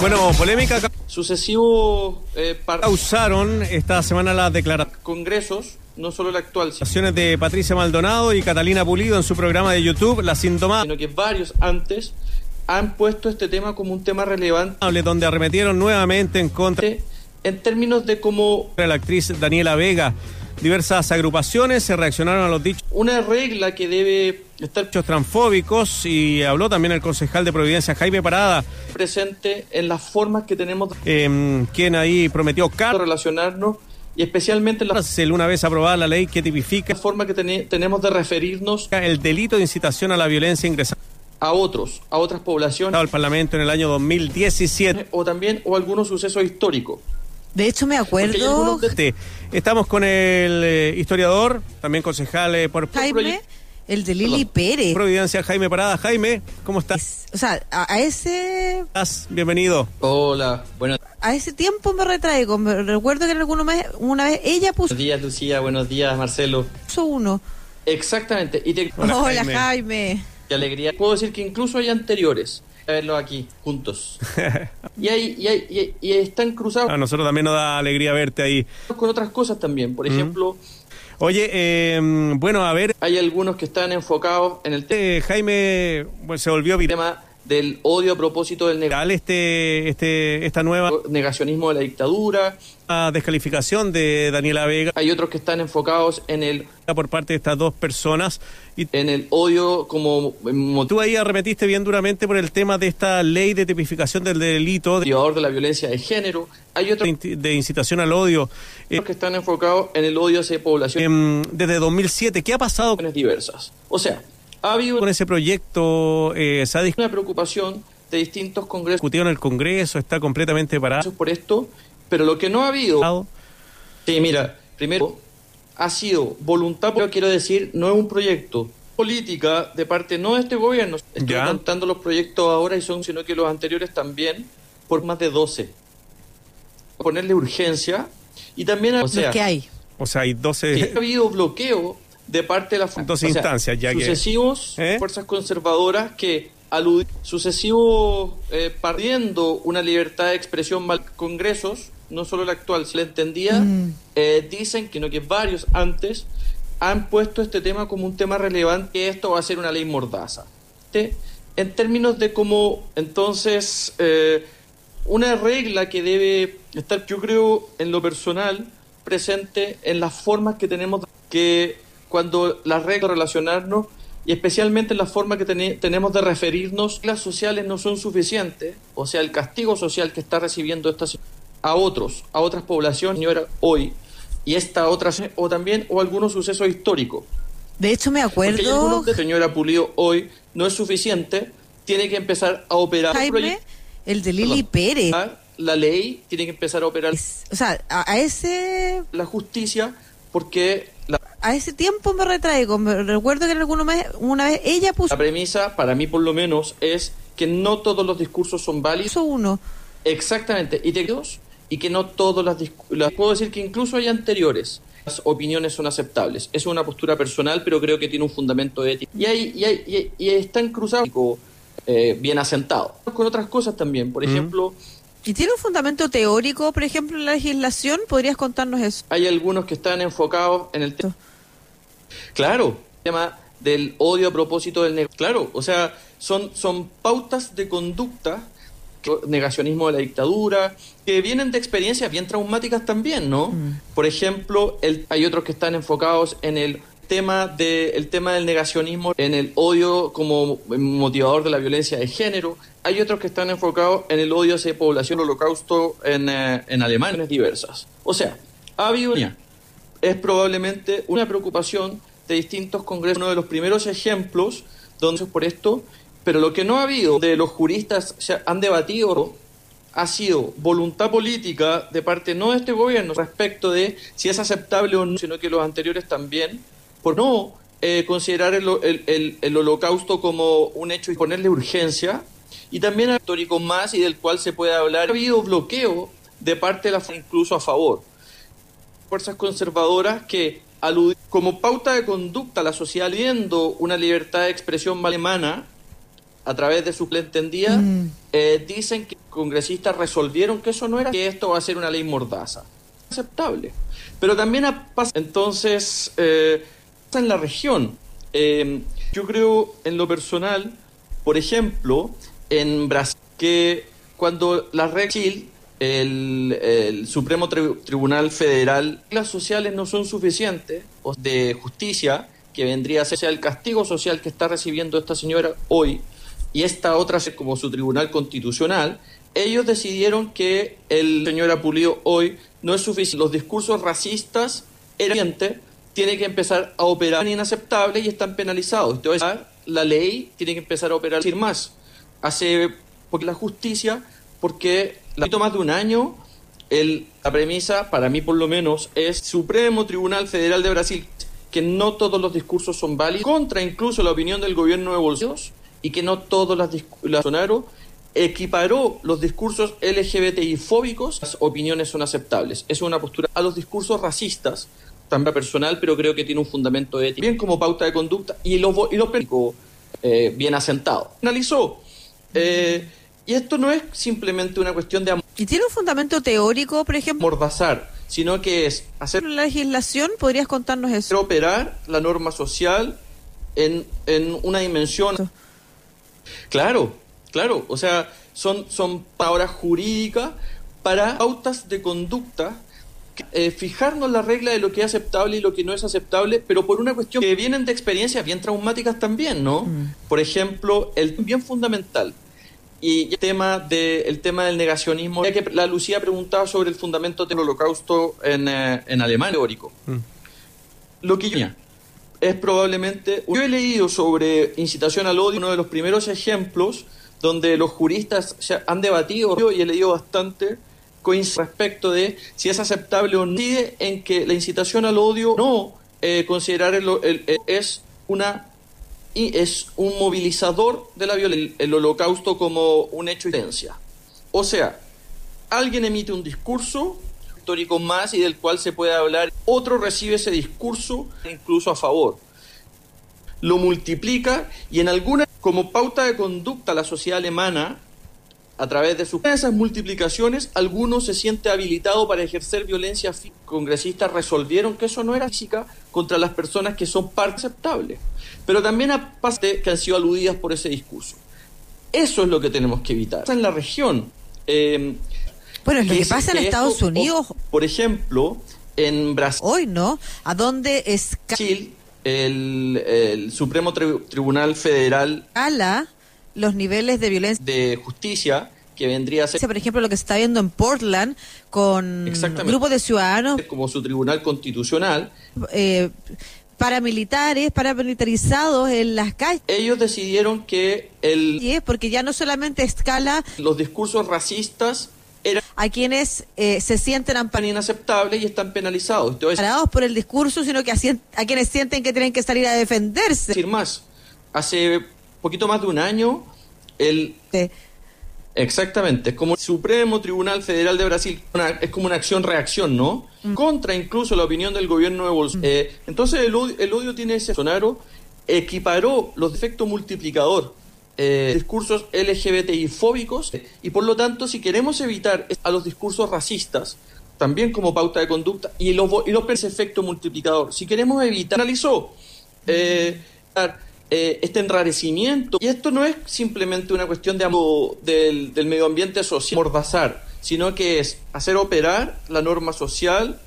Bueno, polémica Sucesivos eh, causaron esta semana las declaraciones congresos, no solo el actual, sino de Patricia Maldonado y Catalina Pulido en su programa de YouTube La Sintomable, que varios antes han puesto este tema como un tema relevante donde arremetieron nuevamente en contra en términos de cómo la actriz Daniela Vega. Diversas agrupaciones se reaccionaron a los dichos una regla que debe estar transfóbicos y habló también el concejal de Providencia Jaime Parada, presente en las formas que tenemos eh, quien ahí prometió relacionarnos y especialmente en la una vez aprobada la ley que tipifica forma que tene- tenemos de referirnos el delito de incitación a la violencia ingresado a otros, a otras poblaciones al Parlamento en el año 2017. o también o algunos sucesos históricos. De hecho, me acuerdo, Este, Estamos con el eh, historiador, también concejal eh, por Jaime, el de Lili Pérez. Providencia, Jaime Parada. Jaime, ¿cómo estás? O sea, a, a ese Bienvenido. Hola, buenos a ese tiempo me retraigo. Me recuerdo que en alguna vez, una vez ella puso días, Lucía, buenos días, Marcelo. uno. Exactamente, y te, Hola. Jaime. qué alegría. Puedo decir que incluso hay anteriores. A verlo aquí, juntos. Y, hay, y, hay, y, y están cruzados A nosotros también nos da alegría verte ahí. con otras cosas también. Por ejemplo, Oye, eh, bueno, a ver, hay algunos que están enfocados en el te- eh, Jaime bueno, se volvió viral tema del odio a propósito del neg- este, este, esta nueva negacionismo de la dictadura. ah, descalificación de Daniela Vega Hay otros que están enfocados en el, por parte de estas dos personas. Y en el odio como tú ahí arremetiste bien duramente por el tema de esta ley de tipificación del delito de, motivador de la violencia de género. Hay otros de incitación al odio eh, que están enfocados en el odio hacia poblaciones em, desde 2007. ¿Qué ha pasado diversas. O sea, ha habido con ese proyecto? Eh, ¿Se ha una preocupación de distintos congresos discutido en el Congreso? ¿Está completamente parado? por esto, pero lo que no ha habido... Sí, mira, primero, ha sido voluntad, pero quiero decir, no es un proyecto política de parte no de este gobierno. Estoy Ya. contando los proyectos ahora y son, sino que los anteriores también, por más de 12. Ponerle urgencia y también, o sea, que hay. O sea, hay 12... que ha habido bloqueo de parte de las sea, instancias, ya que- sucesivos ¿Eh? fuerzas conservadoras que aluden sucesivos eh, perdiendo una libertad de expresión mal congresos no solo el actual se le entendía eh, dicen que no que varios antes han puesto este tema como un tema relevante que esto va a ser una ley mordaza. En términos de cómo entonces eh, una regla que debe estar, yo creo, en lo personal, presente en las formas que tenemos que cuando las reglas de relacionarnos y especialmente en la forma que tene- tenemos de referirnos, las sociales no son suficientes, o sea, el castigo social que está recibiendo esta a otros, a otras poblaciones, señora, hoy, y esta otra, o también, o algunos sucesos históricos. De hecho, me Porque hay acuerdo, algunos de señora Pulido hoy no es suficiente, tiene que empezar a operar Jaime, el de Lili Pérez. la ley, tiene que empezar a operar O sea, a, a ese la justicia, porque a ese tiempo me retraigo. Me recuerdo que en alguna vez, una vez ella puso la premisa, para mí por lo menos, es que no todos los discursos son válidos. uno. Exactamente, y, te- y que no todas las, las... Puedo decir que incluso hay anteriores. Las opiniones son aceptables. Es una postura personal, pero creo que tiene un fundamento ético. Y, hay, y, hay, y, y están cruzados eh, bien asentados. Con otras cosas también. Por ejemplo, ¿Y tiene un fundamento teórico, por ejemplo, en la legislación? ¿Podrías contarnos eso? hay algunos que están enfocados en el tema. Claro, el tema del odio a propósito del negocio. Claro, o sea, son, son pautas de conducta, negacionismo de la dictadura, que vienen de experiencias bien traumáticas también, ¿no? Por ejemplo, el, hay otros que están enfocados en el tema de el tema del negacionismo en el odio como motivador de la violencia de género hay otros que están enfocados en el odio hacia población holocausto en, eh, en Alemania diversas o sea ha habido es probablemente una preocupación de distintos congresos uno de los primeros ejemplos donde por esto pero lo que no ha habido de los juristas se han debatido ha sido voluntad política de parte no de este gobierno respecto de si es aceptable o no, sino que los anteriores también, por no eh, considerar el, el- el- el holocausto como un hecho y ponerle urgencia, y también histórico más y del cual se puede hablar. Ha habido bloqueo de parte de la incluso a favor. Fuerzas conservadoras que aluden como pauta de conducta a la sociedad viendo una libertad de expresión alemana a través de su entendida, Mm. eh, dicen que congresistas resolvieron que eso no era, que esto va a ser una ley mordaza. Aceptable. Pero también pasa, entonces, eh, en la región. Eh, yo creo, en lo personal, por ejemplo, en Brasil, que cuando la regla el, Supremo Tribunal Federal, las sociales no son suficientes de justicia, que vendría a ser el castigo social que está recibiendo esta señora hoy, y esta otra como su tribunal constitucional, ellos decidieron que el señor Pulido hoy no es suficiente. Los discursos racistas eran tiene que empezar a operar inaceptable y están penalizados. Entonces, la ley tiene que empezar a operar decir más. Hace porque la justicia, porque la más de un año, el, la premisa, para mí por lo menos, es Supremo Tribunal Federal de Brasil, que no todos los discursos son válidos, contra incluso la opinión del gobierno de Bolsonaro, y que no todos las, las equiparó los discursos LGBTI fóbicos, las opiniones son aceptables. Es una postura a los discursos racistas, también personal, pero creo que tiene un fundamento ético, bien como pauta de conducta y los y lo eh, bien asentado. Analizó. Eh, y esto no es simplemente una cuestión de... ¿Y tiene un fundamento teórico, por ejemplo? Mordazar, sino que es hacer... ¿La legislación? ¿Podrías contarnos eso? Operar la norma social en, en una dimensión... Claro, claro. O sea, son, son palabras jurídicas para pautas de conducta eh, fijarnos la regla de lo que es aceptable y lo que no es aceptable, pero por una cuestión que vienen de experiencias bien traumáticas también, ¿no? Mm. Por ejemplo, el bien fundamental y el tema, de, el tema del negacionismo, ya que la Lucía preguntaba sobre el fundamento del holocausto en, eh, en alemán teórico. Mm. Lo que yo es probablemente... Yo he leído sobre incitación al odio, uno de los primeros ejemplos donde los juristas han debatido y he leído bastante respecto de si es aceptable o no en que la incitación al odio no eh, considerar el, es una y es un movilizador de la violencia, el, holocausto como un hecho de violencia. O sea, alguien emite un discurso histórico más y del cual se puede hablar, otro recibe ese discurso incluso a favor. Lo multiplica y en alguna, como pauta de conducta, la sociedad alemana a través de sus esas multiplicaciones, algunos se siente habilitado para ejercer violencia. Congresistas resolvieron que eso no era física contra las personas que son parte aceptable. Pero también aparte que han sido aludidas por ese discurso. Eso es lo que tenemos que evitar. En la región. Eh, bueno, es lo que, pasa en Estados Unidos. Por ejemplo, en Brasil. Hoy, ¿no? ¿A dónde es Brasil, el, el Supremo Tribunal Federal. Ala los niveles de violencia. De justicia que vendría a ser... Por ejemplo, lo que se está viendo en Portland con grupos de ciudadanos... Como su tribunal constitucional. Eh, paramilitares, paramilitarizados en las calles. Ellos decidieron que el... Y es porque ya no solamente escala... Los discursos racistas eran... A quienes eh, se sienten inaceptables y están penalizados. Entonces, por el discurso, sino que a, a, quienes sienten que tienen que salir a defenderse. Decir más, hace poquito más de un año, el... Exactamente, es como el Supremo Tribunal Federal de Brasil, es como una acción-reacción, ¿no? Mm. Contra incluso la opinión del gobierno de Bolsonaro. Mm. Eh, entonces el odio, el odio, tiene ese sonaro, equiparó los defectos multiplicador, eh, discursos LGBTI fóbicos, y por lo tanto, si queremos evitar a los discursos racistas, también como pauta de conducta, y los, y los efecto multiplicador, si queremos evitar, analizó, eh, eh, este enrarecimiento. Y esto no es simplemente una cuestión de, del, medio ambiente social, mordazar, sino que es hacer operar la norma social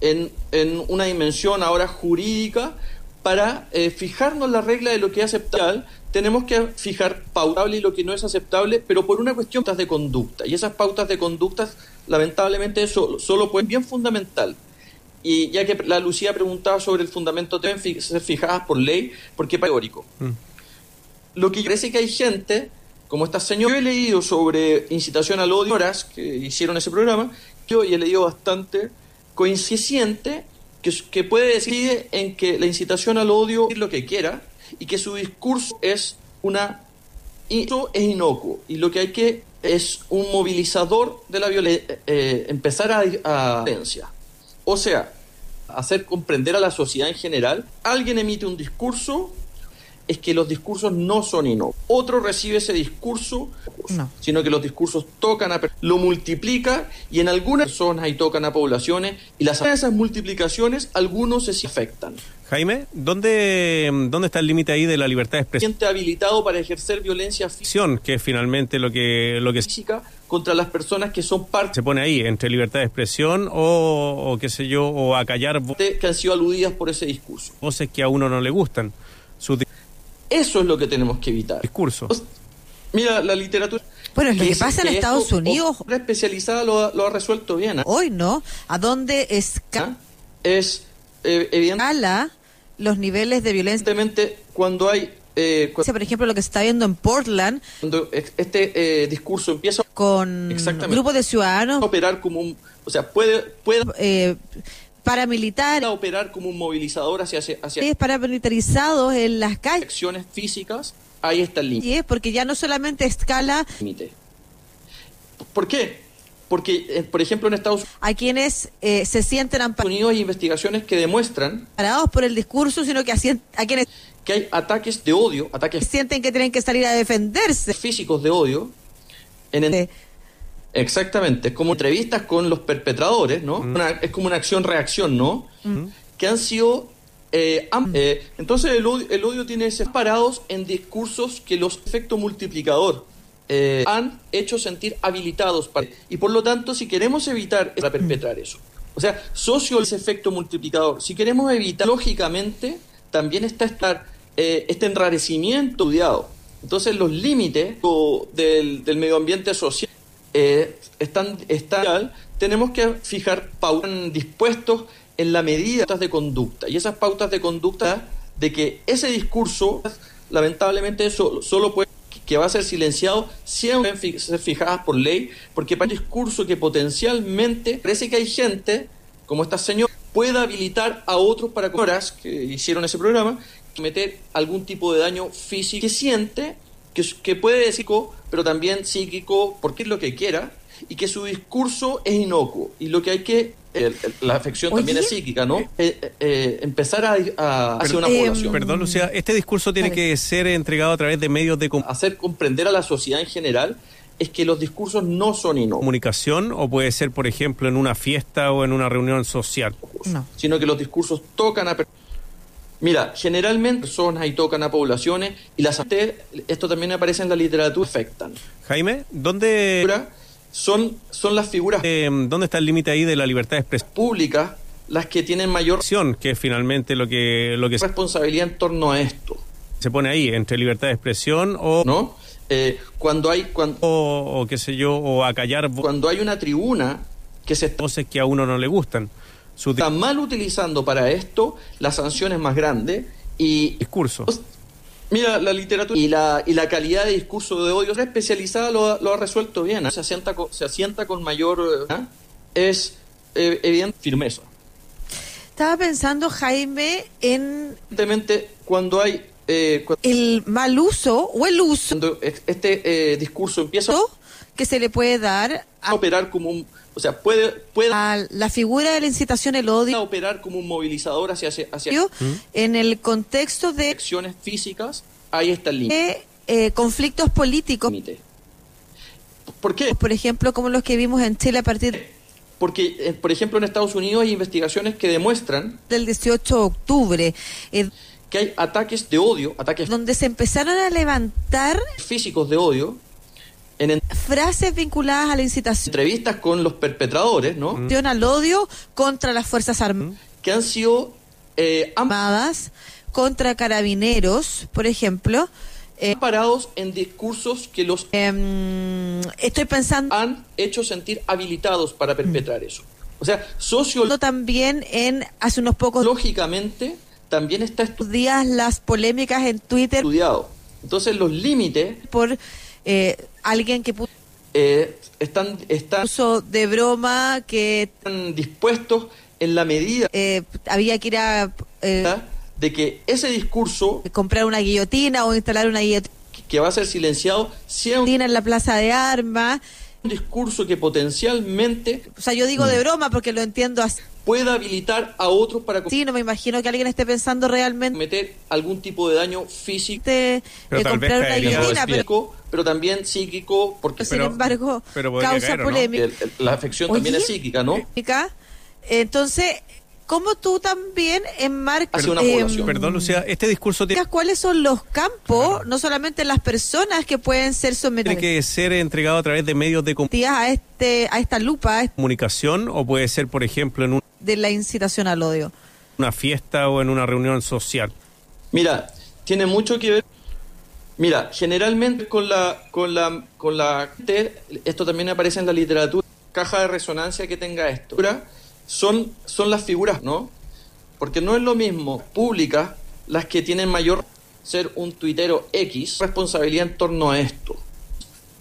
en, en una dimensión ahora jurídica para eh, fijarnos la regla de lo que es aceptable, tenemos que fijar pautable y lo que no es aceptable, pero por una cuestión de conducta. Y esas pautas de conducta, lamentablemente, solo, solo pueden bien fundamental y ya que la Lucía preguntaba sobre el fundamento, deben ser fijadas por ley, porque es teórico. Mm. Lo que parece que hay gente, como esta señora, yo he leído sobre incitación al odio, que hicieron ese programa, yo he leído bastante, coincidiente, que, que puede decir en que la incitación al odio es lo que quiera y que su discurso es una eso es inocuo y lo que hay que es un movilizador de la violencia, eh, empezar a, a violencia. O sea, hacer comprender a la sociedad en general, alguien emite un discurso, es que los discursos no son inocentes. Otro recibe ese discurso, No. sino que los discursos tocan a lo multiplica y en algunas personas ahí tocan a poblaciones y las de esas multiplicaciones algunos se afectan. Jaime, ¿dónde, ¿dónde está el límite ahí de la libertad de expresión? Siente habilitado para ejercer violencia física Que es finalmente lo que, lo que contra las personas que son parte se pone ahí, entre libertad de expresión o, o qué sé yo, o acallar vo- que han sido aludidas por ese discurso. voces que a uno no le gustan, sus Eso es lo que tenemos que evitar. discursos. Mira, la literatura... Bueno, es lo que dice pasa en Estados esto, Unidos otra especializada lo, ha- lo ha resuelto bien. ¿ah? hoy, ¿no? A dónde escala Es eh, evidentemente los niveles de violencia. cuando hay... eh, Por ejemplo, lo que se está viendo en Portland cuando este eh, discurso empieza con grupos de ciudadanos operar como un... O sea, puede, puede eh, paramilitares, operar como un movilizador hacia, hacia, hacia paramilitarizados en las calles. acciones físicas, ahí está el límite. Y es porque ya no solamente escala límite. ¿Por qué? Porque, eh, por ejemplo, en Estados a quienes eh, se sienten Unidos hay investigaciones que demuestran amparados por el discurso, sino que a, quienes que hay ataques de odio, ataques sienten que tienen que salir a defenderse. físicos de odio. En el- exactamente, es como entrevistas con los perpetradores, ¿no? Una- es como una acción-reacción, ¿no? Que han sido... eh, am- eh, entonces el odio, el odio tiene ese parados en discursos que los efecto multiplicador eh, han hecho sentir habilitados para, y por lo tanto si queremos evitar para perpetrar eso. O sea socio ese efecto multiplicador. Si queremos evitar lógicamente también está estar eh, este enrarecimiento estudiado entonces los límites del, medio ambiente social eh, están, están tenemos que fijar pautas dispuestos en la medida de conducta. Y esas pautas de conducta de que ese discurso lamentablemente eso solo puede que va a ser silenciado siempre ser fijadas por ley porque para un discurso que potencialmente parece que hay gente como esta señora pueda habilitar a otros para horas que hicieron ese programa meter algún tipo de daño físico que siente que, que puede decir pero también psíquico porque es lo que quiera y que su discurso es inocuo. Y lo que hay que el- el- la afección también Oye. es psíquica no Eh, eh, eh, empezar a, a hacia una Em, población Perdón, Lucía, este discurso tiene que ser entregado a través de medios de hacer comprender a la sociedad en general es que los discursos no son inocuos, comunicación o puede ser, por ejemplo, en una fiesta o en una reunión social. No. sino que los discursos tocan a Mira, generalmente personas y tocan a poblaciones y las esto también aparece en la literatura afectan. Jaime, ¿dónde, Son son las figuras eh, ¿dónde está el límite ahí de la libertad de expresión? públicas las que tienen mayor Que es finalmente lo que, lo que responsabilidad en torno a esto, se pone ahí, entre libertad de expresión o, ¿no? Eh, cuando hay cuando, o, o qué sé yo, o acallar cuando hay una tribuna que se voces que a uno no le gustan, sus di- está mal utilizando para esto, la sanción es más grande y discursos. Mira, la literatura y la, y la calidad de discurso de odio especializada lo, ha- lo ha resuelto bien. ¿ah? Se, asienta con, se asienta con mayor... ¿ah? Es eh, evidente firmeza. Estaba pensando, Jaime, en Evidentemente, cuando hay... eh, el mal uso o el uso cuando este eh, discurso empieza que se le puede dar a operar como un... O sea, puede, puede a la figura de la incitación el odio. operar como un movilizador hacia, hacia, hacia en el contexto de acciones físicas, ahí está el límite. eh, conflictos políticos, ¿Por qué? por ejemplo, como los que vimos en Chile a partir Porque, eh, por ejemplo, en Estados Unidos hay investigaciones que demuestran del 18 de octubre, eh, que hay ataques de odio, ataques donde se empezaron a levantar físicos de odio, en en- frases vinculadas a la incitación entrevistas con los perpetradores, ¿no? al odio contra las Fuerzas Armadas. Que han sido eh, armadas contra carabineros, por ejemplo. Eh, amparados en discursos que los em, estoy pensando han hecho sentir habilitados para perpetrar eso. O sea, sociológicamente también en hace unos pocos también está estu- días las polémicas en Twitter estudiado. Entonces los límites por eh, alguien que puso eh, están, están de broma que dispuestos en la medida eh, había que ir a eh, de que ese discurso comprar una guillotina o instalar una guillotina que va a ser silenciado sea un, en la plaza de armas. un discurso que potencialmente O sea, yo digo de broma porque lo entiendo así. Pueda habilitar a otros para Sí, no me imagino que alguien esté pensando realmente cometer algún tipo de daño físico, de, Pero tal vez comprar una guillotina, pero pero también psíquico, porque sin Pero- embargo pero causa caer, ¿o no? polémica. la afección Oye. también es psíquica, ¿no? Entonces, ¿cómo tú también enmarcas em, población. Perdón, Lucía, este discurso tiene cuáles son los campos, no solamente las personas que pueden ser sometidas que ser entregado a través de medios de a este a esta lupa a este- comunicación o puede ser, por ejemplo, en un- de la incitación al odio. una fiesta o en una reunión social. Mira, tiene mucho que ver. Mira, generalmente con la, con la, con la, esto también aparece en la literatura, caja de resonancia que tenga esto. Son, son las figuras, ¿no? Porque no es lo mismo públicas las que tienen mayor ser un tuitero X, responsabilidad en torno a esto,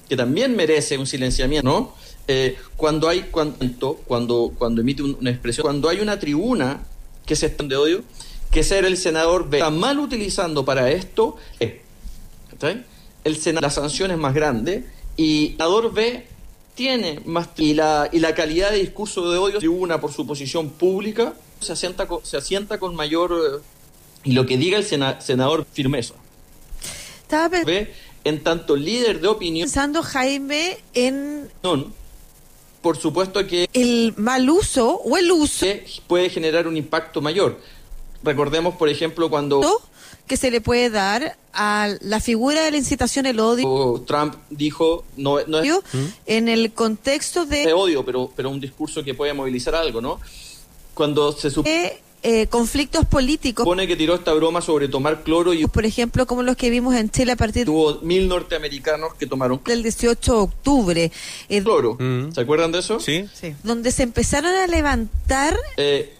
que también merece un silenciamiento, ¿no? Eh, cuando hay cuando, cuando, cuando emite un- una expresión, cuando hay una tribuna que se están de odio, que ser el senador B está mal utilizando para esto, eh, el sena- la sanción es más grande y el senador B tiene más y la y la calidad de discurso de odio tribuna por su posición pública se asienta con, se asienta con mayor eh, y lo que diga el sena- senador firmeza Estaba pe- B en tanto líder de opinión pensando Jaime en por supuesto que el mal uso o el uso que puede generar un impacto mayor. Recordemos, por ejemplo, cuando que se le puede dar a la figura de la incitación al odio Trump dijo, no, no es en el contexto de de odio, pero, pero un discurso que puede movilizar algo, ¿no? Cuando se supone eh, conflictos políticos, que tiró esta broma sobre tomar cloro y por ejemplo, como los que vimos en Chile a partir tuvo mil norteamericanos que tomaron del 18 de octubre, eh, cloro. Mm. ¿Se acuerdan de eso? ¿Sí? donde se empezaron a levantar Eh,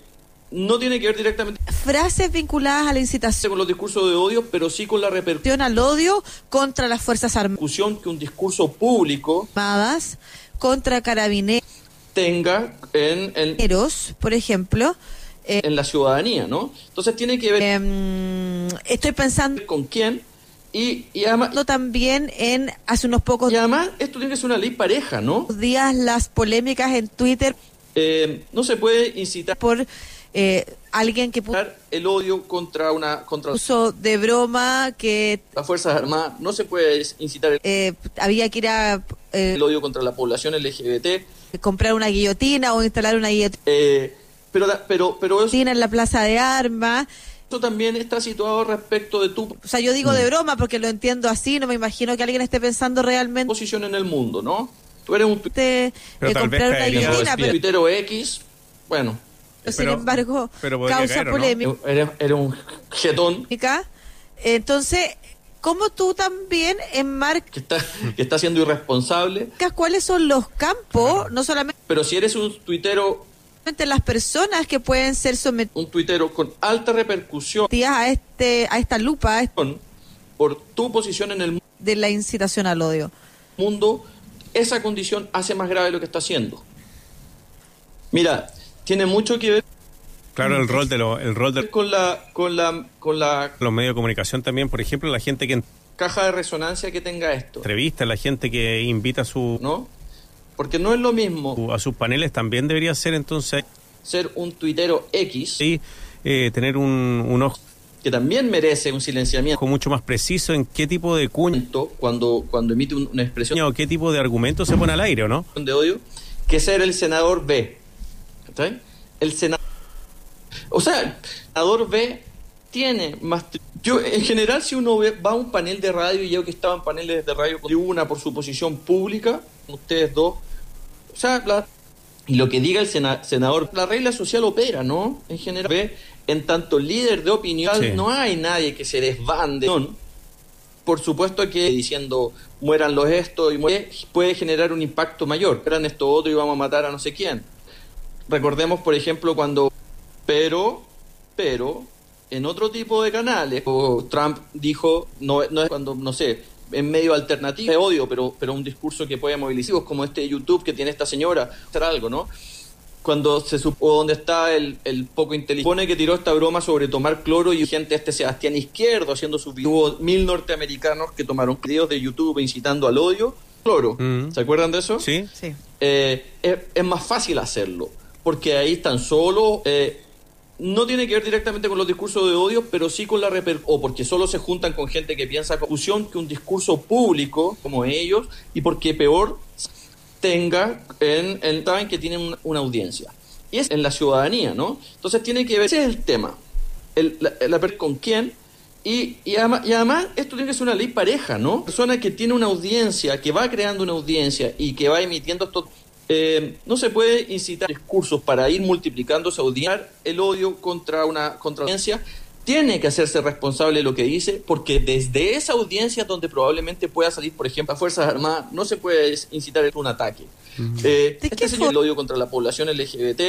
no tiene que ver directamente frases vinculadas a la incitación con los discursos de odio, pero sí con la repercusión al odio contra las Fuerzas Armadas, que un discurso público contra carabineros, tenga en, en, por ejemplo. eh, en la ciudadanía, ¿no? Entonces tiene que ver em, estoy pensando con quién y, y además también en hace unos pocos y además esto tiene que ser una ley pareja, ¿no? días las polémicas en Twitter Eh, no se puede incitar por eh, alguien que puso el odio contra una contra de broma que las fuerzas armadas, no se puede incitar el, eh, había que ir a eh, el odio contra la población LGBT, comprar una guillotina o instalar una guillotina eh, pero la- pero pero eso, en la plaza de armas. eso también está situado respecto de tu O sea, yo digo de broma porque lo entiendo así, no me imagino que alguien esté pensando realmente posición en el mundo, ¿no? Tú eres un de, Pero de tal vez comprar una caería- guillotina, pero X, bueno, sin pero- embargo pero causa caer, ¿o no? polémica. eres, eres un jetón Entonces, ¿cómo tú también enmarcas que está que está siendo irresponsable, cuáles son los campos, no solamente pero si eres un tuitero las personas que pueden ser sometidas un tuitero con alta repercusión a este a esta lupa a este- por tu posición en el mundo de la incitación al odio? mundo, esa condición hace más grave lo que está haciendo. Mira, tiene mucho que ver Claro, el rol de, lo- el rol de con la con la con la los medios de comunicación también, por ejemplo, la gente que caja de resonancia que tenga esto, entrevista, la gente que invita a su, ¿no? Porque no es lo mismo a sus paneles también debería ser entonces ser un tuitero X sí, eh, tener un, un ojo que también merece un silenciamiento mucho más preciso en qué tipo de cuña cuando cuando emite un- una expresión o qué tipo de argumento se pone al aire, ¿o no? de odio que ser el senador B. ¿Cachai? El senador O sea, el senador B tiene más yo en general si uno ve- va a un panel de radio y yo que estaba en paneles de radio una por su posición pública, ustedes dos, o sea, la- y lo que diga el sena- senador, la regla social opera, ¿no? En general, ve, en tanto líder de opinión, Sí. no hay nadie que se desbande. ¿no? Por supuesto que diciendo mueran los estos y muere, puede generar un impacto mayor. Eran esto otro y vamos a matar a no sé quién. Recordemos, por ejemplo, cuando. Pero, pero, en otro tipo de canales, o Trump dijo, no, no es cuando, no sé, en medio alternativo de odio, pero, pero un discurso que puede movilizar, como este de YouTube que tiene esta señora, hacer algo, ¿no? Cuando se supo o donde está el, el poco inteligente, supone que tiró esta broma sobre tomar cloro y gente este Sebastián Izquierdo haciendo su video. Hubo mil norteamericanos que tomaron videos de YouTube incitando al odio. Cloro. Mm. ¿Se acuerdan de eso? Sí. Sí. Eh, es, es más fácil hacerlo. Porque ahí están solo... Eh, no tiene que ver directamente con los discursos de odio, pero sí con la reper o porque solo se juntan con gente que piensa confusión que un discurso público como ellos y porque peor tenga en, en saben que tienen una audiencia y es en la ciudadanía, ¿no? Entonces tiene que ver ese es el tema, el, la, la con quién y, y, además, y, además, esto tiene que ser una ley pareja, ¿no? Persona que tiene una audiencia, que va creando una audiencia y que va emitiendo estos eh, no se puede incitar discursos para ir multiplicando, odiar el odio contra una contra audiencia. Tiene que hacerse responsable de lo que dice, porque desde esa audiencia donde probablemente pueda salir, por ejemplo, a Fuerzas Armadas, no se puede incitar un ataque. eh, este señor el odio contra la población LGBT,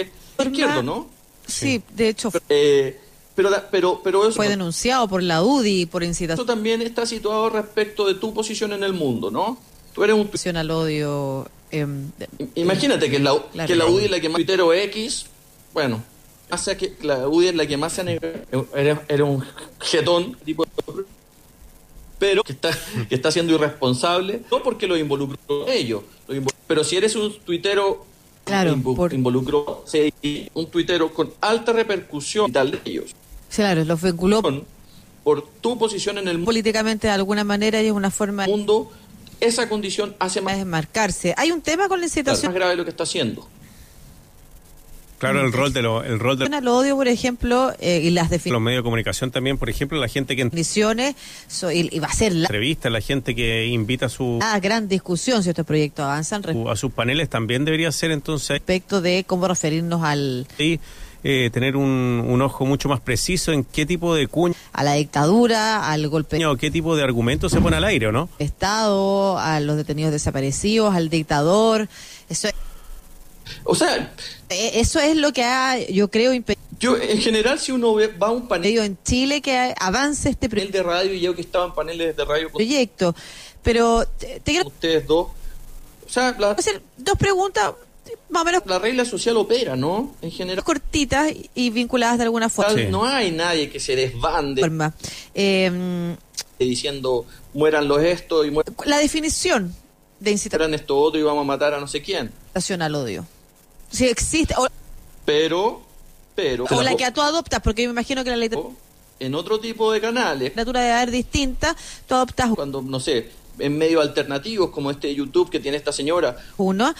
izquierdo, ¿no? Sí, de hecho. Eh, pero, pero, pero eso fue denunciado por la UDI por incitación. Eso también está situado respecto de tu posición en el mundo, ¿no? Tú eres un al odio eh, Imagínate que la, claro, que la UDI es la que más tuitero X, bueno, hace que la UDI es la que más se era, era un jetón tipo pero que está, que está siendo irresponsable, no porque lo involucró ellos, lo pero si eres un tuitero claro, invo, por... involucró un tuitero con alta repercusión y tal de ellos. Claro, los vinculó por tu posición en el mundo. Políticamente de alguna manera y es una forma... mundo esa condición hace más desmarcarse. Hay un tema con la incitación más grave lo que está haciendo. Claro, el rol de lo, el rol de el odio, por ejemplo, eh, y las definiciones. Los medios de comunicación también, por ejemplo, la gente que definiciones so, y, y, va a ser la entrevista, la gente que invita a su ah, gran discusión si estos proyectos avanzan a sus paneles también debería ser entonces respecto de cómo referirnos al sí, eh, tener un, un, ojo mucho más preciso en qué tipo de cuña a la dictadura, al golpe o qué tipo de argumentos se pone al aire, ¿o no? Estado, a los detenidos desaparecidos, al dictador, eso o sea, eso es lo que ha, yo creo, yo en general si uno ve, va a un panel en Chile que avance este panel de radio y yo que estaba en paneles de radio proyecto, pero te, te ustedes dos, o sea, la, hacer dos preguntas más o menos la regla social opera, ¿no? En general. Cortitas y vinculadas de alguna forma. Sí. No hay nadie que se desbande forma. Eh, diciendo mueran los estos y mueran. La definición de incitación. esto otro y vamos a matar a no sé quién. Incitación al odio. Si existe. O, pero, pero. O la, que tú adoptas, porque yo me imagino que la ley. En otro tipo de canales. La natura de haber distinta, tú adoptas. Cuando, no sé, en medios alternativos como este YouTube que tiene esta señora. Uno.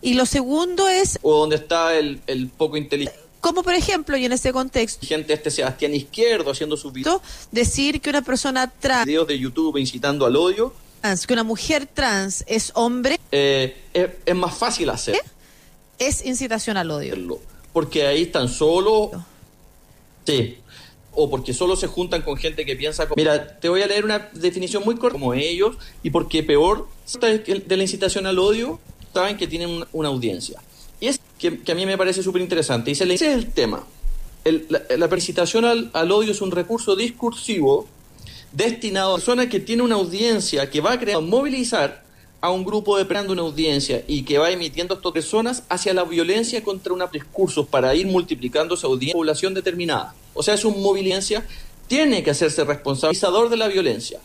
Y lo segundo es... O donde está el, el poco inteligente. Como por ejemplo, y en ese contexto... Gente este Sebastián Izquierdo haciendo sus videos. Decir que una persona trans... Videos de YouTube incitando al odio. Trans, que una mujer trans es hombre... Eh, es, es, más fácil hacer. Es incitación al odio. Porque ahí están solo... Sí, o porque solo se juntan con gente que piensa como... Mira, te voy a leer una definición muy corta como ellos y porque peor de la incitación al odio saben que tienen una audiencia. Y es que, a mí me parece súper interesante. Dice, ese es el tema. La, la percitación al, odio es un recurso discursivo destinado a personas que tiene una audiencia que va a crear, movilizar a un grupo de una audiencia y que va emitiendo a estas personas hacia la violencia contra unos discursos para ir multiplicando esa audiencia población determinada. O sea, es un movilizancia, tiene que hacerse responsabilizador de la violencia.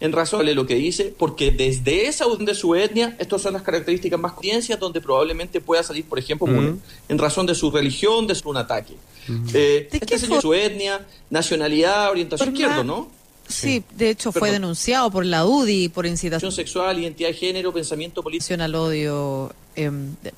En razón de lo que dice, porque desde esa de su etnia, estas son las características más audiencias donde probablemente pueda salir, por ejemplo, uh -huh. en razón de su religión, de su un ataque. Uh -huh. eh, ¿De este señor, su etnia, nacionalidad, orientación izquierda, ¿no? Sí, de hecho fue denunciado por la UDI por incitación sexual, identidad de género, pensamiento político al odio eh,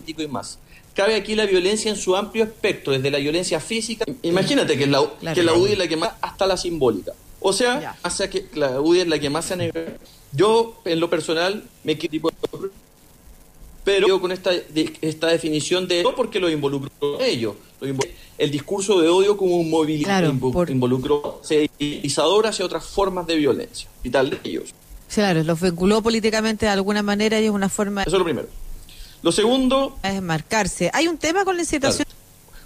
y más. Cabe aquí la violencia en su amplio espectro, desde la violencia física. Imagínate que la, claro. que la UDI es la que más, hasta la simbólica. O sea, ya. hace que la UDI es la que más se ha negado. Yo, en lo personal, me tipo pero yo con esta, esta definición de no porque lo involucró ellos, el discurso de odio como un movilizador claro, por... involucró movilizador hacia otras formas de violencia y tal de ellos. Claro, los vinculó políticamente de alguna manera y es una forma. Eso es lo primero. Lo segundo es marcarse. Hay un tema con la incitación. Claro.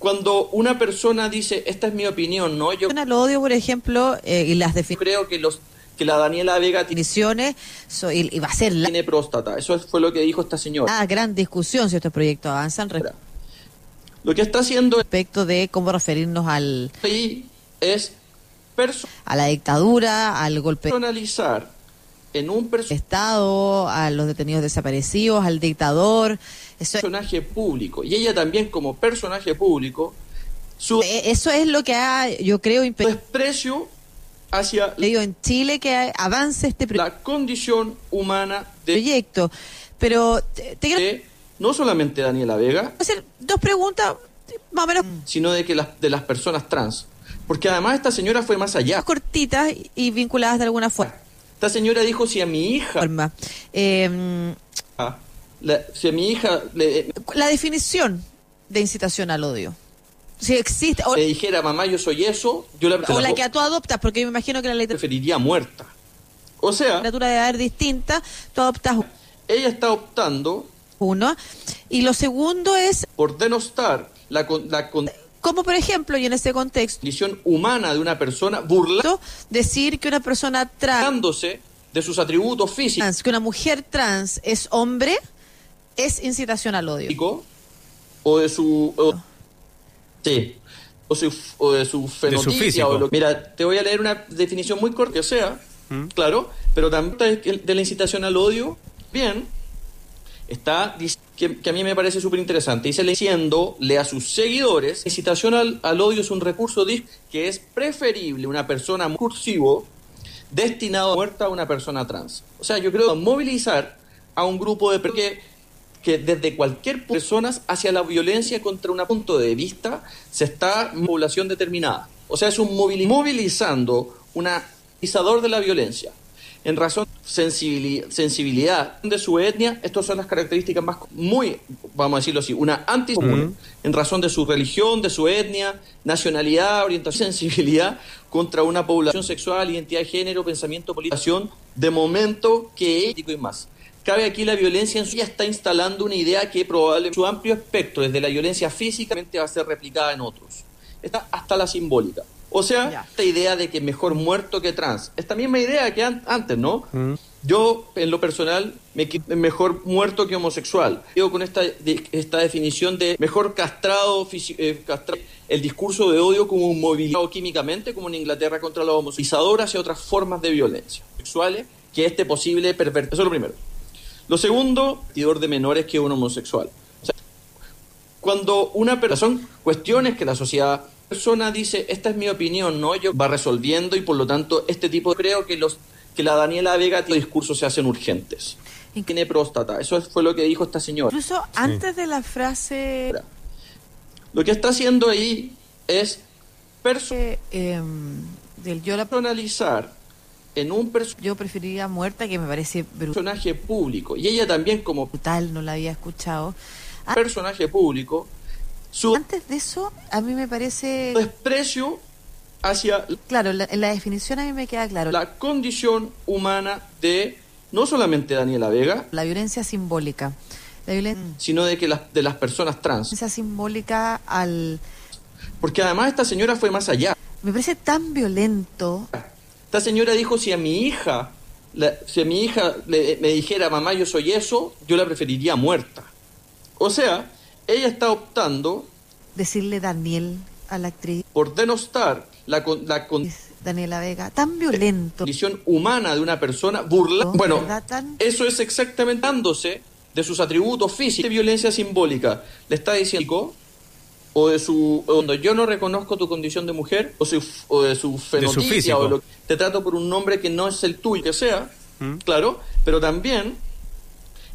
Cuando una persona dice esta es mi opinión, no yo. Lo odio, por ejemplo, eh, y las definiciones. Creo que los que la Daniela Vega definiciones so, y, y, va a ser la... tiene próstata. Eso fue lo que dijo esta señora. Ah, gran discusión si estos proyectos avanzan. Lo que está haciendo respecto de cómo referirnos al es a la dictadura, al golpe personalizar en un Estado, a los detenidos desaparecidos, al dictador. Eso, personaje público. Y ella también como personaje público, su eh, eso es lo que ha, yo creo, desprecio hacia en Chile que avance este pro- la condición humana de, proyecto. Pero te, te quiero de no solamente Daniela Vega, hacer dos preguntas más o menos sino de que las de las personas trans. Porque además esta señora fue más allá. cortitas y vinculadas de alguna forma. Esta señora dijo si a mi hija, Eh, la- si a mi hija le, la definición de incitación al odio. Si existe, o, le dijera mamá yo soy eso, yo la, o la que tú adoptas, porque yo me imagino que la preferiría muerta. O sea, literatura debe haber distinta, tú adoptas ella está optando uno. Y lo segundo es, por denostar la, con- la como por ejemplo, y en ese contexto, condición humana de una persona burlando decir que una persona trans, tratándose de sus atributos físicos que una mujer trans es hombre, es incitación al odio. o de su o, sí, o, su- o de su fenotipia físico. o lo- mira te voy a leer una definición muy corta o sea claro pero también de la incitación al odio bien está dic- que, a mí me parece súper interesante dice diciéndole a sus seguidores incitación al, al odio es un recurso que es preferible una persona muy cursivo destinado a muerta a una persona trans. O sea, yo creo movilizar a un grupo de que, que desde cualquier persona hacia la violencia contra un punto de vista se está población determinada. O sea, es un movili- movilizando un movilizador de la violencia. En razón sensibili- sensibilidad de su etnia, estas son las características más muy, vamos a decirlo así, una anti en razón de su religión, de su etnia, nacionalidad, orientación, sensibilidad contra una población sexual, identidad de género, pensamiento, politización, de momento que y más. Cabe aquí la violencia en su ya está instalando una idea que probablemente su amplio espectro, desde la violencia física, va a ser replicada en otros. Está hasta la simbólica. O sea, Ya. esta idea de que mejor muerto que trans. Esta misma idea que an- antes, ¿no? Yo, en lo personal, me mejor muerto que homosexual. Digo con esta, de- esta definición de mejor castrado, eh, castra- el discurso de odio como un movilizado químicamente, como en Inglaterra contra los homosexuales, hacia otras formas de violencia sexuales, que este posible pervertir. Eso es lo primero. Lo segundo, partidor de menores que un homosexual. O sea, cuando una persona son cuestiones que la sociedad persona dice esta es mi opinión no yo va resolviendo y por lo tanto este tipo creo que los que la Daniela Vega tiene discursos se hacen urgentes. Tiene próstata. Eso fue lo que dijo esta señora. Incluso antes de la frase lo que está haciendo ahí es eh, em, del yo la personalizar en un perso- yo preferiría muerta que me parece personaje público. Y ella también como brutal, no la había escuchado. Ah, personaje público su Antes de eso, a mí me parece desprecio hacia claro, la- en la definición a mí me queda claro. la condición humana de no solamente Daniela Vega, La violencia simbólica. La violencia sino de que las de las personas trans. simbólica al Porque además esta señora fue más allá. me parece tan violento Esta señora dijo si a mi hija la- si a mi hija le- me dijera mamá yo soy eso, yo la preferiría muerta. O sea, ella está optando decirle Daniel a la actriz por denostar la, con- la Daniela Vega, tan violento. condición humana de una persona burla. ¿No? Bueno. Tan- eso es exactamente dándose de sus atributos físicos de violencia simbólica. Le está diciendo o de su o cuando yo no reconozco tu condición de mujer o, su, o de su fenotipia físico. o lo, te trato por un nombre que no es el tuyo que sea claro pero también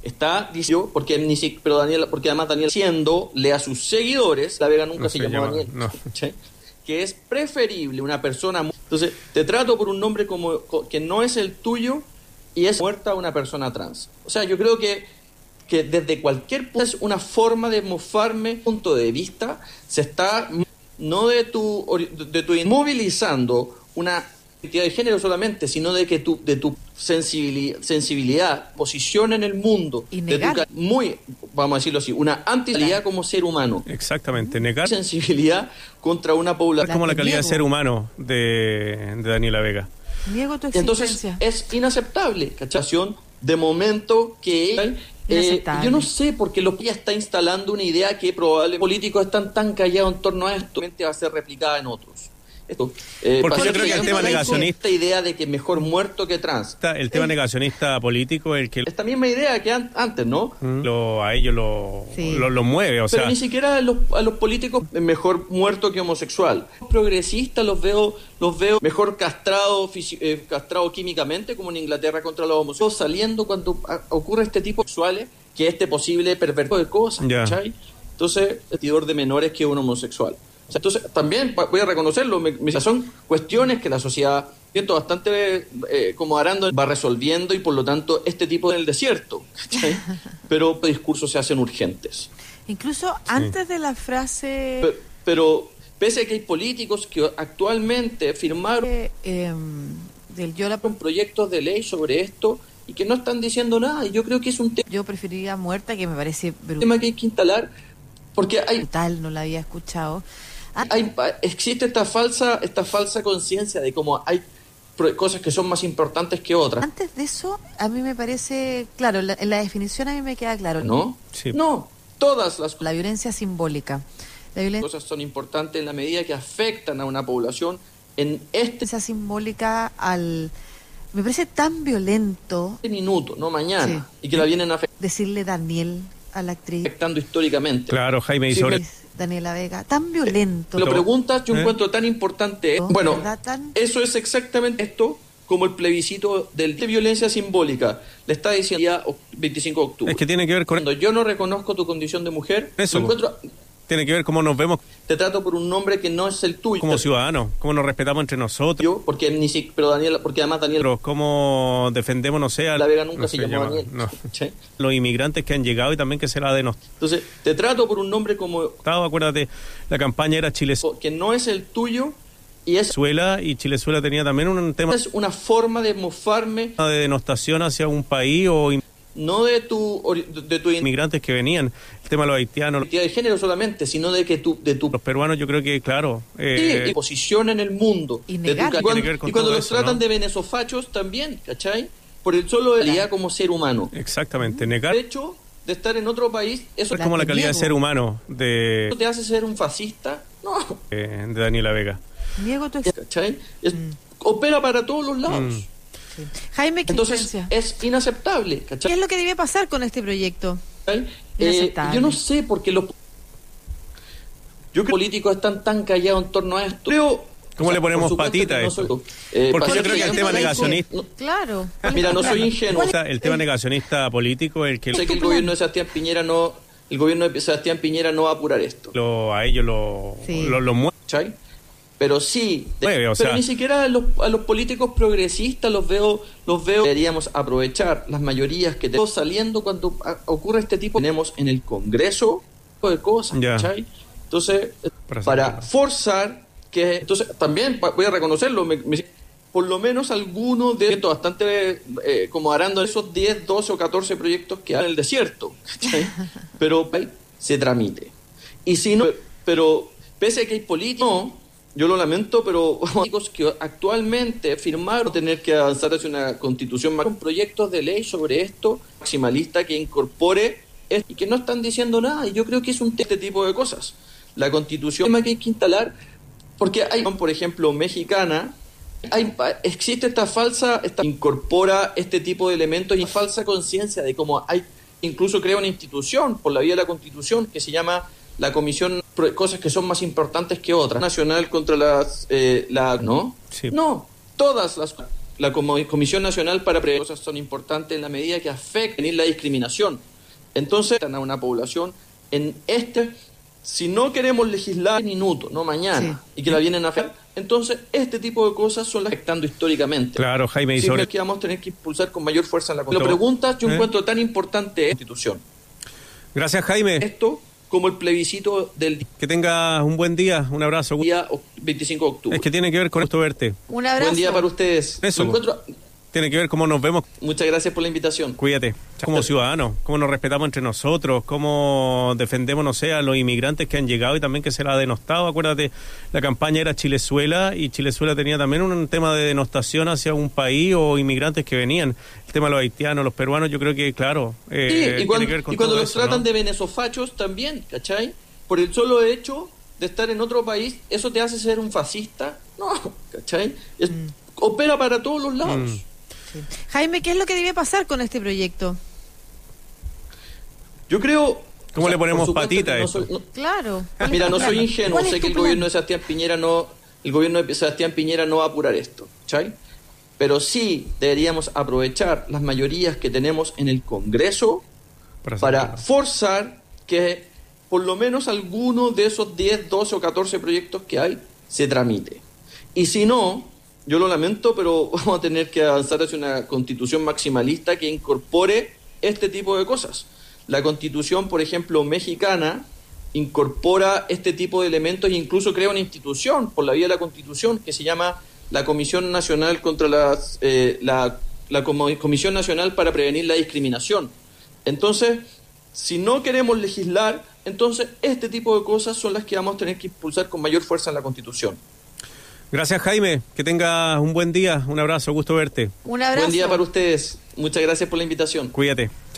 está diciendo porque ni si- pero Daniel porque además Daniel diciéndole a sus seguidores la Vega nunca No se, llamó llama, Daniel no. ¿sí? que es preferible una persona entonces te trato por un nombre como co- que no es el tuyo y es muerta una persona trans o sea yo creo que que desde cualquier punto es una forma de mofarme punto de vista se está no de tu de tu movilizando una identidad de género solamente sino de que tu de tu sensibili- sensibilidad posición en el mundo Y de tu negar. muy vamos a decirlo así una antisalidad como ser humano Exactamente, negar sensibilidad contra una es población como la calidad de ser humano de, de Daniela Vega. Niego tu Entonces es inaceptable, ¿cachación? De momento que eh, yo no sé porque lo que ya está instalando una idea que probablemente los políticos están tan callados en torno a esto, va a ser replicada en otros. Esto. Eh, Porque yo creo que el tema negacionista- Esta idea de que mejor muerto que trans. Está El tema negacionista político, el que Esta misma idea que an- antes, ¿no? lo, a ellos lo, Sí. lo, lo mueve, o Pero sea, ni siquiera a los, a los políticos mejor muerto que homosexual. Progresistas los veo los veo mejor castrados eh, castrado químicamente como en Inglaterra contra los homosexuales saliendo cuando a- ocurre este tipo de sexuales que este posible perverso de cosas, Ya. ¿cachai? Entonces, el de menores que un homosexual. O sea, entonces, también voy a reconocerlo, me- me- son cuestiones que la sociedad, siento bastante eh, como arando, va resolviendo y por lo tanto este tipo del desierto. Pero discursos se hacen urgentes. Incluso antes de la frase Pe- Pero, pese a que hay políticos que actualmente firmaron eh, em, del yo la proyectos de ley sobre esto y que no están diciendo nada, y yo creo que es un te- yo preferiría muerta que me parece bru- tema que hay que instalar, porque hay, brutal, no la había escuchado. Ah, hay existe esta falsa esta falsa conciencia de cómo hay cosas que son más importantes que otras, Antes de eso, a mí me parece, claro, la- en la definición a mí me queda claro. ¿no? Sí. No, todas las La violencia simbólica. La violencia cosas son importantes en la medida que afectan a una población en este simbólica al... Me parece tan violento minuto, no mañana, Sí. y que la vienen decirle Daniel a la actriz afectando históricamente. claro, Jaime, y Sí, sobre... Daniela Vega, tan violento. lo preguntas, yo ¿Eh? encuentro tan importante. ¿No? Bueno, eso es exactamente esto como el plebiscito del- de violencia simbólica. Le está diciendo ya o- 25 de octubre. Es que tiene que ver con... Cuando yo no reconozco tu condición de mujer, Eso, lo encuentro, Tiene que ver cómo nos vemos te trato por un nombre que no es el tuyo. como ciudadanos, cómo nos respetamos entre nosotros, Yo, porque ni si- pero Daniel, porque además Daniel cómo defendemos, no sé, La Vega nunca no se llamó llama- Daniel. no. ¿Sí? los inmigrantes que han llegado y también que se la denostado. Entonces, te trato por un nombre como Acuérdate, la campaña era Chile que no es el tuyo y es, Venezuela y Chilezuela tenía también un tema es una forma de mofarme de denostación hacia un país o no de tu de tu inmigrantes que venían. El tema de los haitianos, identidad de género solamente, sino de que tu de tu los peruanos, yo creo que, claro, Sí, eh, y posición en el mundo. Y De tu cuando- y cuando los eso, tratan ¿no? de venezofachos también, ¿cachai? Por el solo de la calidad como ser humano. exactamente, negar El hecho de estar en otro país, eso es como la calidad de ser humano de, te hace ser un fascista. No, eh, de Daniela Vega. Niego tu ¿cachai? Es- Opera para todos los lados. Mm. Jaime, ¿qué Entonces, diferencia? es inaceptable, ¿Qué ¿cachai? es lo que debe pasar con este proyecto? Eh, yo no sé por qué los... Yo creo que los políticos están tan callados en torno a esto. Creo... ¿Cómo le ponemos por patita no esto? soy- eh, Porque para yo creo que el tema negacionista- no- Claro. Mira, no soy ingenuo. O sea, el tema negacionista político, el que Sé que el gobierno de Sebastián Piñera no, el gobierno de Sebastián Piñera no va a apurar esto, lo, a ellos lo, Sí. lo, lo mueve. Pero sí, de- Mueve, o pero sea- ni siquiera a los, a los políticos progresistas los veo, los veo. Deberíamos aprovechar las mayorías que tenemos saliendo cuando a- ocurre este tipo. Tenemos en el Congreso tipo de cosas. ¿cachai? Entonces, Para forzar que, entonces también pa- voy a reconocerlo, me- me- por lo menos algunos de estos bastante eh, como arando esos 10, 12 o 14 proyectos que hay en el desierto, ¿cachai? pero se tramite. Y si no, pero pese a que hay políticos, no, yo lo lamento, pero políticos que actualmente firmaron tener que avanzar hacia una constitución más con proyectos de ley sobre esto, maximalista, que incorpore y que no están diciendo nada. Y yo creo que es un este tipo de cosas. La constitución que hay que instalar, porque hay, por ejemplo, mexicana, hay, existe esta falsa, esta, incorpora este tipo de elementos y falsa conciencia de cómo hay, incluso crea una institución por la vía de la constitución que se llama la comisión, cosas que son más importantes que otras, nacional contra las, eh, la, ¿no? Sí. No, todas las, la Comisión Nacional para Prevenir cosas son importantes en la medida que afecten la discriminación. Entonces, están a una población en este, si no queremos legislar en minuto, no mañana, y que la vienen a hacer, entonces este tipo de cosas son las que afectando históricamente. Claro, Jaime, y sobre que vamos a tener que impulsar con mayor fuerza en la Lo Lo- preguntas, yo ¿Eh? encuentro tan importante esta institución. Gracias, Jaime. Esto como el plebiscito del Que tengas un buen día, un abrazo. día o- 25 de octubre. Es que tiene que ver con esto verte. Un abrazo. Buen día para ustedes. Eso. Lo encuentro- Tiene que ver cómo nos vemos. Muchas gracias por la invitación. Cuídate. Como ciudadanos, cómo nos respetamos entre nosotros, cómo defendemos, no sé, a los inmigrantes que han llegado y también que se la ha denostado. Acuérdate, la campaña era Chilezuela y Chilezuela tenía también un tema de denostación hacia un país o inmigrantes que venían. El tema de los haitianos, los peruanos, yo creo que, claro, eh, Sí, y cuando, que ver con y cuando los eso, tratan ¿no? de venezofachos también, ¿cachai? Por el solo hecho de estar en otro país, ¿eso te hace ser un fascista? No, ¿cachai? Es- Opera para todos los lados. Mm. Sí. Jaime, ¿qué es lo que debe pasar con este proyecto? Yo creo... ¿Cómo le ponemos patita que a no esto? soy- no- Claro. ¿cuál es Mira, no soy ingenuo, ¿Cuál es sé que el plan? gobierno de Sebastián Piñera no, el gobierno de Sebastián Piñera no va a apurar esto, ¿cachai? Pero sí deberíamos aprovechar las mayorías que tenemos en el Congreso Para forzar que por lo menos alguno de esos 10, 12 o 14 proyectos que hay se tramite. Y si no, yo lo lamento, pero vamos a tener que avanzar hacia una constitución maximalista que incorpore este tipo de cosas. La constitución, por ejemplo, mexicana, incorpora este tipo de elementos e incluso crea una institución por la vía de la constitución que se llama la Comisión Nacional contra las, eh, la, la Comisión Nacional para Prevenir la Discriminación. Entonces, si no queremos legislar, entonces este tipo de cosas son las que vamos a tener que impulsar con mayor fuerza en la Constitución. Gracias, Jaime. Que tengas un buen día. Un abrazo. Gusto verte. Un abrazo. Buen día para ustedes. Muchas gracias por la invitación. Cuídate.